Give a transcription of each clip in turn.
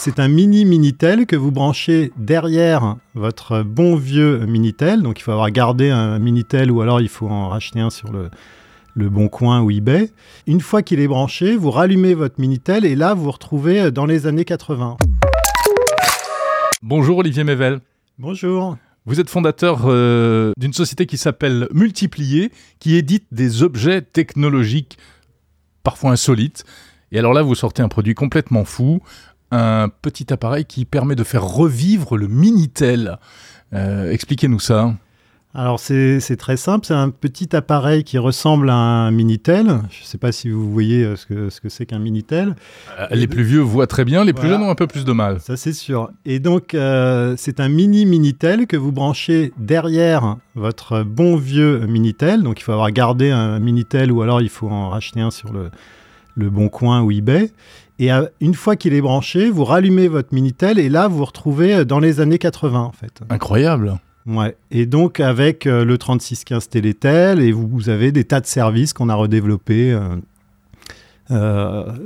C'est un mini Minitel que vous branchez derrière votre bon vieux Minitel. Donc il faut avoir gardé un Minitel ou alors il faut en racheter un sur le, le Bon Coin ou eBay. Une fois qu'il est branché, vous rallumez votre Minitel et là vous vous retrouvez dans les années 80. Bonjour Olivier Mével. Bonjour. Vous êtes fondateur euh, d'une société qui s'appelle Multiplier, qui édite des objets technologiques parfois insolites. Et alors là, vous sortez un produit complètement fou, un petit appareil qui permet de faire revivre le Minitel. Euh, Expliquez-nous ça. Alors c'est très simple, c'est un petit appareil qui ressemble à un Minitel. Je ne sais pas si vous voyez euh, ce que ce que c'est qu'un Minitel. Euh, les plus vieux voient très bien, les plus jeunes ont un peu plus de mal. Ça c'est sûr. Et donc euh, c'est un mini Minitel que vous branchez derrière votre bon vieux Minitel. Donc il faut avoir gardé un Minitel ou alors il faut en racheter un sur le, le Bon Coin ou eBay. Et euh, une fois qu'il est branché, vous rallumez votre Minitel et là vous vous retrouvez dans les années 80 en fait. Incroyable. Ouais. Et donc avec euh, le 3615 Télétel, et vous, vous avez des tas de services qu'on a redéveloppés, euh, euh,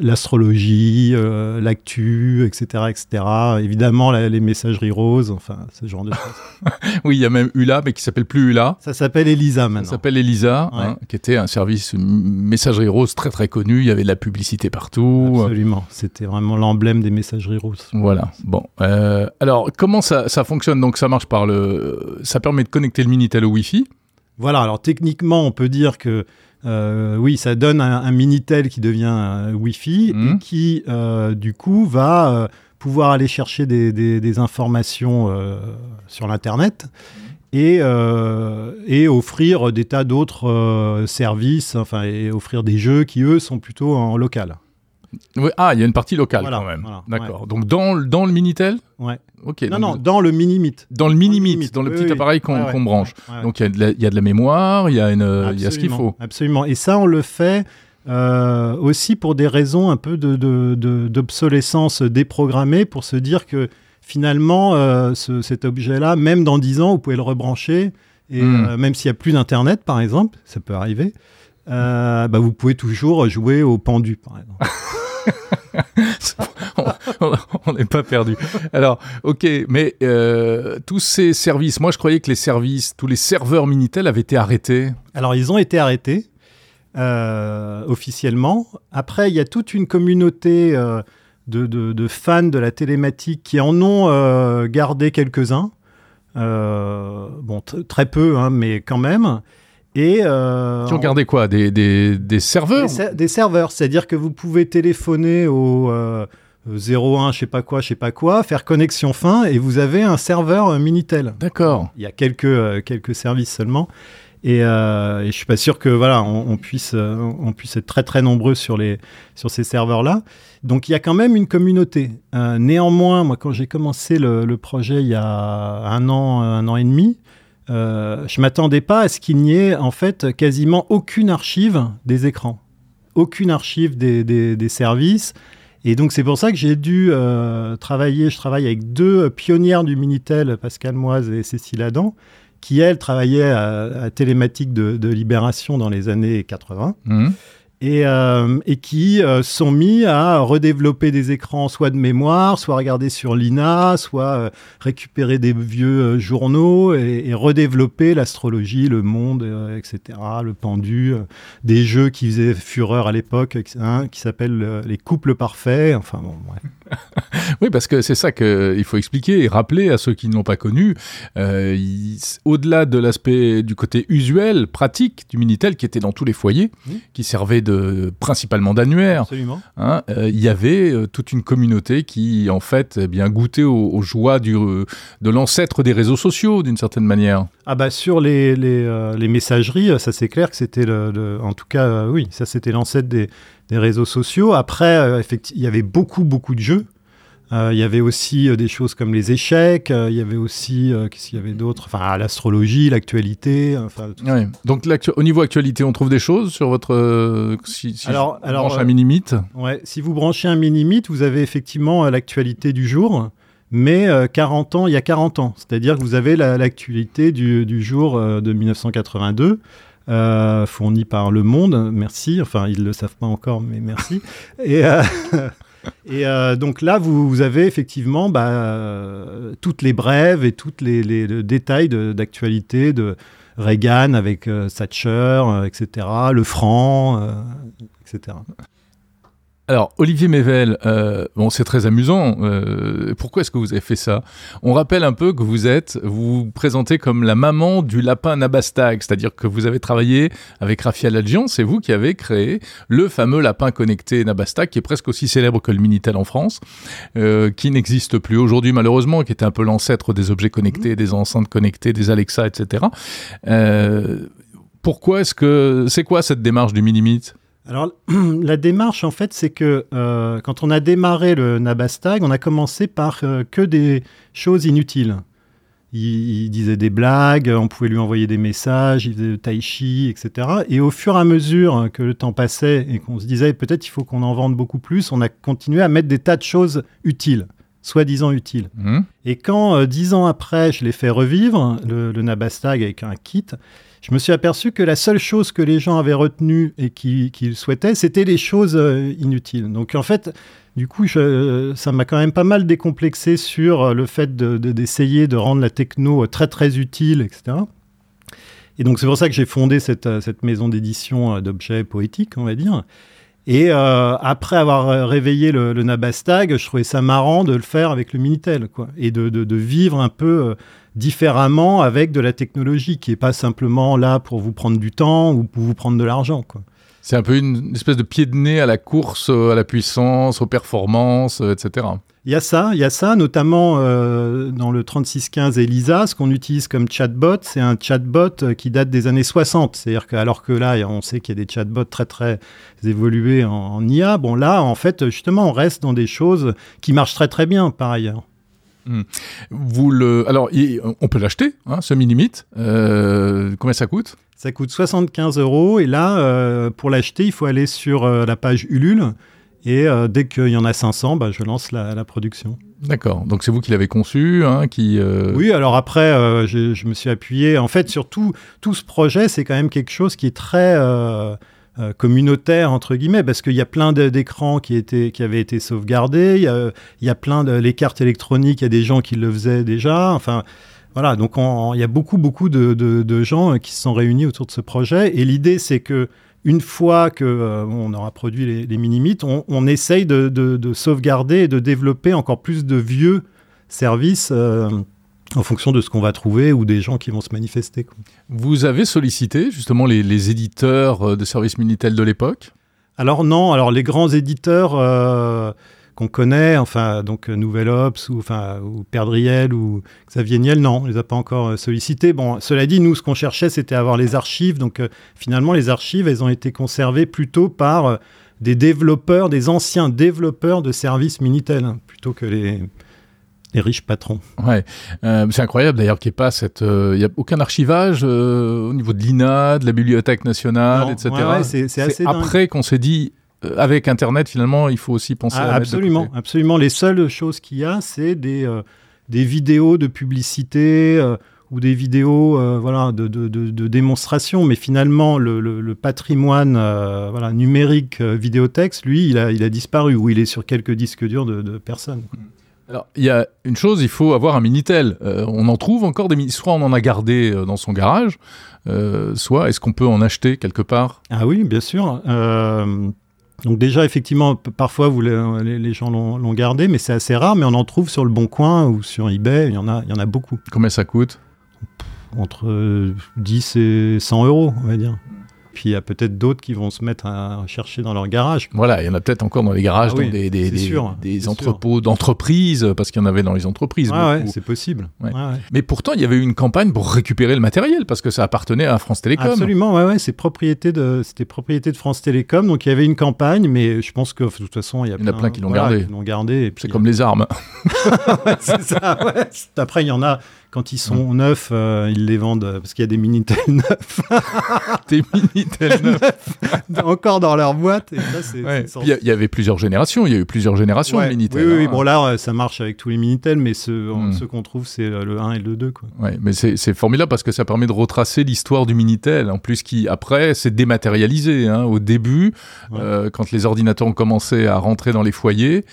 l'astrologie, euh, l'actu, etc., etc. Évidemment la- les messageries roses, enfin ce genre de choses. Oui, il y a même Ula, mais qui s'appelle plus Ula. Ça s'appelle Elisa Ça maintenant. s'appelle Elisa, Ouais. hein, qui était un service messagerie rose très très connu. Il y avait de la publicité partout. Absolument. C'était vraiment l'emblème des messageries roses. Voilà. Bon. Euh, alors, comment ça, ça fonctionne? Donc, ça marche par le. Ça permet de connecter le Minitel au Wi-Fi. Voilà, alors techniquement, on peut dire que euh, oui, ça donne un, un Minitel qui devient un Wi-Fi Mhm. et qui, euh, du coup, va euh, pouvoir aller chercher des, des- des informations euh, sur l'Internet et, euh, et offrir des tas d'autres euh, services, enfin, et offrir des jeux qui, eux, sont plutôt en local. Oui, Ah, il y a une partie locale Voilà, quand même. voilà, D'accord. Donc, dans, le- dans le Minitel Ouais. Ok. Non, donc, non, dans le Minimit. Dans le Minimit, dans le Oui, petit oui. appareil qu'on Ouais, branche. Ouais. Donc, il y, a de la- il y a de la mémoire, il y a, une, y a ce qu'il faut. Absolument. Et ça, on le fait euh, aussi pour des raisons un peu de- de- de- d'obsolescence déprogrammée, pour se dire que finalement, euh, ce- cet objet-là, même dans 10 ans, vous pouvez le rebrancher. Et Mm. euh, même s'il n'y a plus d'Internet, par exemple, ça peut arriver, bah, vous pouvez toujours jouer au pendu, par exemple. on- n'est pas perdu. Alors, ok, mais euh, tous ces services, moi je croyais que les services, tous les serveurs Minitel avaient été arrêtés. Alors, ils ont été arrêtés euh, officiellement. Après, il y a toute une communauté euh, de, de- de fans de la télématique qui en ont euh, gardé quelques-uns. Euh, bon, très peu, hein, mais quand même. Et euh, Qui ont gardé quoi des, des, des serveurs des, ser- des serveurs, c'est-à-dire que vous pouvez téléphoner au euh, 01, je sais pas quoi, je sais pas quoi, faire connexion fin, et vous avez un serveur euh, Minitel. D'accord. Il y a quelques, euh, quelques services seulement. Et, euh, et je suis pas sûr que voilà, on, on puisse, euh, on puisse être très très nombreux sur, les, sur ces serveurs-là. Donc il y a quand même une communauté. Euh, néanmoins, moi quand j'ai commencé le, le projet il y a un an, un an et demi, euh, je m'attendais pas à ce qu'il n'y ait en fait quasiment aucune archive des écrans, aucune archive des, services. Et donc c'est pour ça que j'ai dû euh, travailler. Je travaille avec deux pionnières du Minitel, Pascal Moise et Cécile Adam, qui elles travaillaient à, Télématique de, Libération dans les années 80 Mhm. Et, euh, et qui euh, sont mis à redévelopper des écrans soit de mémoire, soit regarder sur l'INA, soit euh, récupérer des vieux euh, journaux et, et redévelopper l'astrologie, le monde, euh, etc., le pendu, euh, des jeux qui faisaient fureur à l'époque, hein, qui s'appellent les couples parfaits, enfin bon. Oui, parce que c'est ça qu'il faut expliquer et rappeler à ceux qui ne l'ont pas connu. Euh, Au-delà de l'aspect du côté usuel, pratique du Minitel, qui était dans tous les foyers, Oui. qui servait de, principalement d'annuaire, hein, euh, il y avait euh, toute une communauté qui, en fait, eh bien goûtait aux, aux joies du, de l'ancêtre des réseaux sociaux, d'une certaine manière. Ah bah sur les, les, les messageries, ça c'est clair que c'était le, le- en tout cas oui, ça c'était l'ancêtre des, des réseaux sociaux. Après, euh, il y avait beaucoup beaucoup de jeux. Euh, il y avait aussi euh, des choses comme les échecs. il y avait aussi qu'est-ce qu'il y avait d'autre? Enfin l'astrologie, l'actualité. Enfin. Ouais. Donc, au niveau actualité, on trouve des choses sur votre. si, si Alors- je alors, branche un mini-mit Ouais, si vous branchez un Minimit, vous avez effectivement l'actualité du jour, mais euh, 40 ans, il y a 40 ans. C'est-à-dire que vous avez la- l'actualité du, du jour euh, de 1982, euh, fournie par Le Monde, merci. Enfin, ils ne le savent pas encore, mais merci. Et, euh, euh, donc là, vous, avez effectivement bah, euh, toutes les brèves et tous les, détails de- d'actualité de, Reagan avec Thatcher, etc., le franc, etc. Alors, Olivier Mével, euh, bon, c'est très amusant. euh, pourquoi est-ce que vous avez fait ça? On rappelle un peu que vous êtes, vous vous présentez comme la maman du lapin Nabastag, c'est-à-dire que vous avez travaillé avec Raphaël Adjian, c'est vous qui avez créé le fameux lapin connecté Nabastag, qui est presque aussi célèbre que le Minitel en France, euh, qui n'existe plus aujourd'hui malheureusement, qui était un peu l'ancêtre des objets connectés, des enceintes connectées, des Alexa, etc. Euh, pourquoi est-ce que... C'est quoi cette démarche du Minimit Alors, la démarche, en fait, c'est que euh, quand on a démarré le Nabastag, on a commencé par euh, que des choses inutiles. Il, il disait des blagues, on pouvait lui envoyer des messages, il faisait tai chi, etc. Et au fur et à mesure que le temps passait et qu'on se disait peut-être il faut qu'on en vende beaucoup plus, on a continué à mettre des tas de choses utiles, soi-disant utiles. Hmm Et quand, euh, dix ans après, je l'ai fait revivre, le, le Nabastag avec un kit, je me suis aperçu que la seule chose que les gens avaient retenue et qui- qu'ils souhaitaient, c'était les choses euh, inutiles. Donc en fait, du coup, ça m'a quand même pas mal décomplexé sur euh, le fait de- de- d'essayer de, rendre la techno euh, très très utile, etc. Et donc c'est pour ça que j'ai fondé cette, cette maison d'édition d'objets poétiques, on va dire. Et après avoir réveillé le, Nabastag, je trouvais ça marrant de le faire avec le Minitel, quoi, et de, de- vivre un peu différemment avec de la technologie qui est pas simplement là pour vous prendre du temps ou pour vous prendre de l'argent, quoi. C'est un peu une espèce de pied de nez à la course, euh, à la puissance, aux performances, euh, etc. Il y a ça, il y a ça, notamment euh, dans le 3615 Elisa, ce qu'on utilise comme chatbot, c'est un chatbot qui date des années 60. C'est-à-dire que, alors que là, on sait qu'il y a des chatbots très très évolués en, en IA, bon là, en fait, justement, on reste dans des choses qui marchent très très bien par ailleurs. Vous le, alors, il- on peut l'acheter, hein, ce Minimit. Euh, combien ça coûte? Ça coûte 75 euros et là, euh, pour l'acheter, il faut aller sur euh, la page Ulule et dès qu'il y en a 500, bah, je lance la, la production. D'accord. Donc c'est vous qui l'avez conçu, hein, qui. euh, Oui, alors après, euh, je, je me suis appuyé. En fait, sur tout, tout ce projet, c'est quand même quelque chose qui est très euh, euh, communautaire, entre guillemets, parce qu'il y a plein d'écrans qui, étaient- qui avaient été sauvegardés. Il y a, il y a plein de. Les cartes électroniques, il y a des gens qui le faisaient déjà. Enfin. Voilà, donc on- il y a beaucoup, beaucoup de, de- gens euh, qui se sont réunis autour de ce projet. Et l'idée, c'est que une fois que euh, on aura produit les, les minimites, on, on essaye de, de- de sauvegarder et de développer encore plus de vieux services en fonction de ce qu'on va trouver ou des gens qui vont se manifester. quoi. Vous avez sollicité justement les, les éditeurs euh, de services Minitel de l'époque? Alors non, alors les grands éditeurs euh, qu'on connaît, enfin donc euh, Nouvel Ops ou enfin ou Perdriel ou Xavier Niel, non, on les a pas encore sollicités. Bon, cela dit, nous ce qu'on cherchait, c'était avoir les archives. Donc euh, finalement, les archives, elles ont été conservées plutôt par euh, des développeurs, des anciens développeurs de services Minitel, hein, plutôt que les les riches patrons. Ouais, Euh, c'est incroyable d'ailleurs qu'il n'y ait pas cette, euh, il n'y a aucun archivage euh, au niveau de l'INA, de la Bibliothèque nationale, Non, etc. ouais, ouais, c'est- c'est assez dingue. après qu'on s'est dit, euh, avec Internet finalement, il faut aussi penser Ah, à de absolument, absolument. Les seules choses qu'il y a, c'est des, euh, des vidéos de publicité euh, ou des vidéos euh, voilà, de, de, de- de démonstration. Mais finalement, le, le- le patrimoine euh, voilà, numérique euh, vidéotexte, lui, il a, il a disparu ou il est sur quelques disques durs de, de personnes. quoi. Alors, il y a une chose, il faut avoir un Minitel. Euh, on en trouve encore des Minitel. Soit on en a gardé euh, dans son garage, euh, soit est-ce qu'on peut en acheter quelque part? Ah oui, bien sûr. Euh, donc déjà, effectivement, parfois, vous, les, gens l'ont gardé, mais c'est assez rare. Mais on en trouve sur le Bon Coin ou sur eBay. Il y en a, il y en a beaucoup. Combien ça coûte? Entre euh, 10 et 100 euros, on va dire. Puis il y a peut-être d'autres qui vont se mettre à chercher dans leur garage. Voilà, il y en a peut-être encore dans les garages, Ah oui, dans des, des, c'est des- sûr, des c'est entrepôts d'entreprises, parce qu'il y en avait dans les entreprises. Ouais, ouais, c'est possible. Ouais. Ouais. Mais pourtant, il y avait eu une campagne pour récupérer le matériel, parce que ça appartenait à France Télécom. Absolument, ouais, ouais, c'est propriété de, c'était propriété de France Télécom, donc il y avait une campagne, mais je pense que de toute façon, il y, a Il y en a plein qui l'ont voilà, gardé. qui gardé. C'est comme les armes. Ouais, c'est ça, ouais. Après, il y en a quand ils sont neufs, euh, ils les vendent euh, parce qu'il y a des Minitel neufs. des Minitel neufs. Encore dans leur boîte. Il y, avait plusieurs générations. Il y a eu plusieurs générations de Minitel. Oui, oui, hein. bon là, ça marche avec tous les Minitel, mais ceux, hmm. ceux qu'on trouve, c'est le 1 et le 2. Quoi. Ouais, mais c'est formidable parce que ça permet de retracer l'histoire du Minitel. En plus, qui après, s'est dématérialisé. Hein. Au début, euh, quand les ordinateurs ont commencé à rentrer dans les foyers,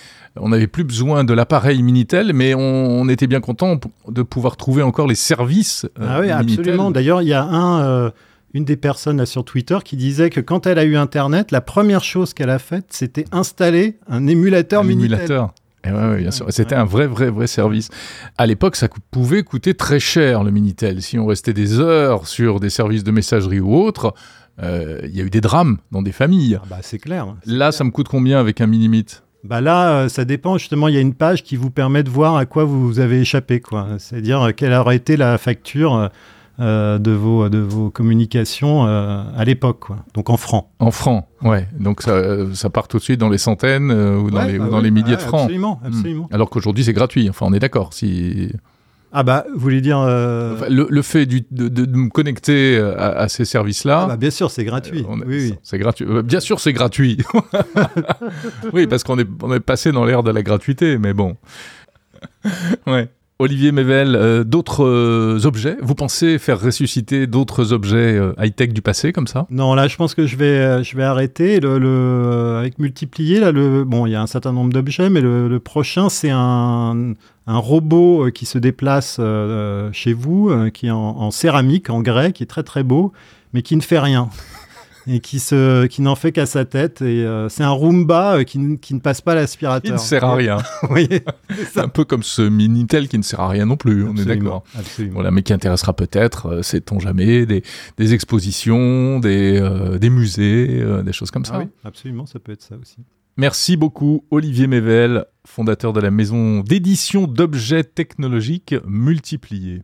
on n'avait plus besoin de l'appareil Minitel, mais on, était bien content de pouvoir trouver encore les services. Euh, ah oui, absolument. D'ailleurs, il y a un, euh, une des personnes là, sur Twitter qui disait que quand elle a eu Internet, la première chose qu'elle a faite, c'était installer un émulateur Minitel. Émulateur. Et ouais, bien sûr. C'était un vrai, vrai, vrai service. À l'époque, ça pouvait coûter très cher le Minitel. Si on restait des heures sur des services de messagerie ou autres, euh, il y a eu des drames dans des familles. Ah bah, c'est clair. Là, ça me coûte combien avec un Minimit? Bah là, euh, ça dépend. Justement, il y a une page qui vous permet de voir à quoi vous avez échappé. C'est-à-dire euh, quelle aurait été la facture de, vos, de vos communications à l'époque. Donc en francs. En francs, ouais. Donc ça, ça, part tout de suite dans les centaines ou dans, les, bah dans les, milliers de francs. Absolument, absolument. Alors qu'aujourd'hui, c'est gratuit. Enfin, on est d'accord. Si... Ah bah, vous voulez dire... Euh, le, fait de, me connecter à, ces services-là... Ah bah bien sûr, c'est gratuit. Euh, oui, C'est gratuit. Euh, bien sûr, c'est gratuit. oui, parce qu'on est, on est passé dans l'ère de la gratuité, mais bon. ouais. Olivier Mével, euh, d'autres euh, objets? Vous pensez faire ressusciter d'autres objets euh, high-tech du passé comme ça? Non, là, je pense que je vais, je vais arrêter. Le, avec multiplier, là, le, bon, il y a un certain nombre d'objets, mais le, prochain, c'est un, robot qui se déplace chez vous, qui est en, en, céramique, en grès, qui est très très beau, mais qui ne fait rien et qui, se, qui n'en fait qu'à sa tête. Et euh, c'est un Roomba euh, qui, qui, ne passe pas l'aspirateur. Il ne sert à rien. oui, c'est un peu comme ce Minitel qui ne sert à rien non plus. on est d'accord. Voilà, mais qui intéressera peut-être, euh, sait-on jamais, des, des expositions, des, des musées, des choses comme ça. Ah oui, absolument, ça peut être ça aussi. Merci beaucoup Olivier Mével, fondateur de la maison d'édition d'objets technologiques multipliés.